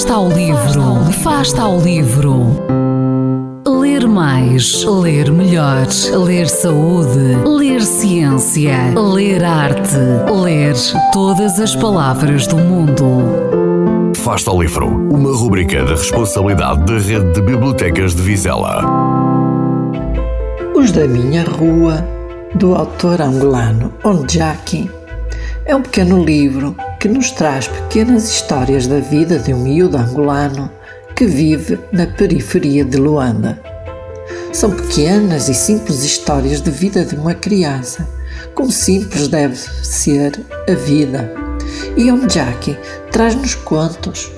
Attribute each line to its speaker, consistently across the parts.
Speaker 1: Fasta ao livro, Fasta ao livro. Ler mais, ler melhor, ler saúde, ler ciência, ler arte, ler todas as palavras do mundo.
Speaker 2: Fasta ao livro, uma rubrica da responsabilidade da Rede de Bibliotecas de Vizela.
Speaker 3: Os da Minha Rua, do autor angolano Onjaki, é um pequeno livro que nos traz pequenas histórias da vida de um miúdo angolano que vive na periferia de Luanda. São pequenas e simples histórias de vida de uma criança, como simples deve ser a vida. E Onjaki traz-nos contos,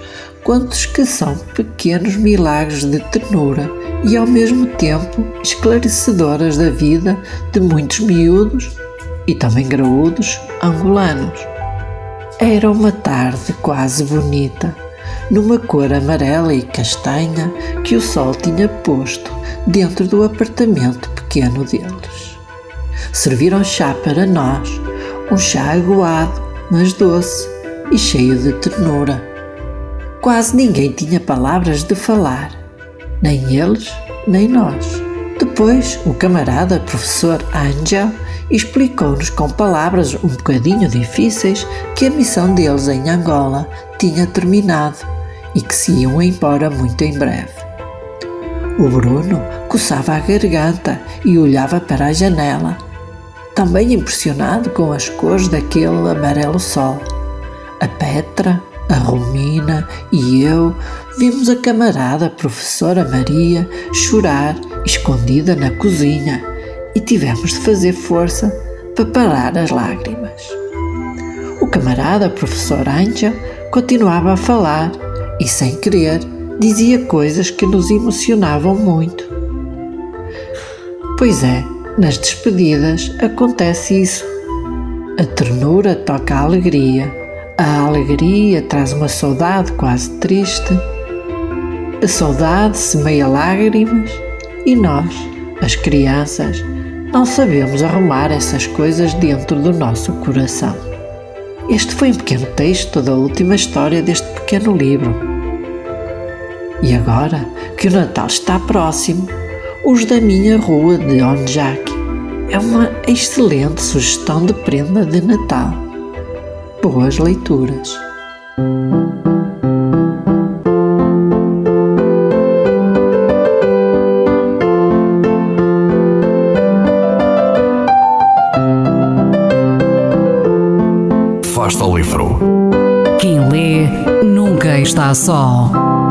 Speaker 3: contos que são pequenos milagres de ternura e ao mesmo tempo esclarecedoras da vida de muitos miúdos e também graúdos angolanos. Era uma tarde quase bonita, numa cor amarela e castanha que o sol tinha posto dentro do apartamento pequeno deles. Serviram chá para nós, um chá aguado, mas doce e cheio de ternura. Quase ninguém tinha palavras de falar, nem eles, nem nós. Depois, o camarada professor Angel explicou-nos com palavras um bocadinho difíceis que a missão deles em Angola tinha terminado e que se iam embora muito em breve. O Bruno coçava a garganta e olhava para a janela, também impressionado com as cores daquele amarelo sol. A Petra, a Romina e eu vimos a camarada professora Maria chorar escondida na cozinha e tivemos de fazer força para parar as lágrimas. O camarada professor Angel continuava a falar e, sem querer, dizia coisas que nos emocionavam muito. Pois é, nas despedidas acontece isso. A ternura toca a alegria, a alegria traz uma saudade quase triste, a saudade semeia lágrimas e nós, as crianças, não sabemos arrumar essas coisas dentro do nosso coração. Este foi um pequeno texto da última história deste pequeno livro. E agora que o Natal está próximo, os da minha rua de Onjak é uma excelente sugestão de prenda de Natal. Boas leituras!
Speaker 1: está só.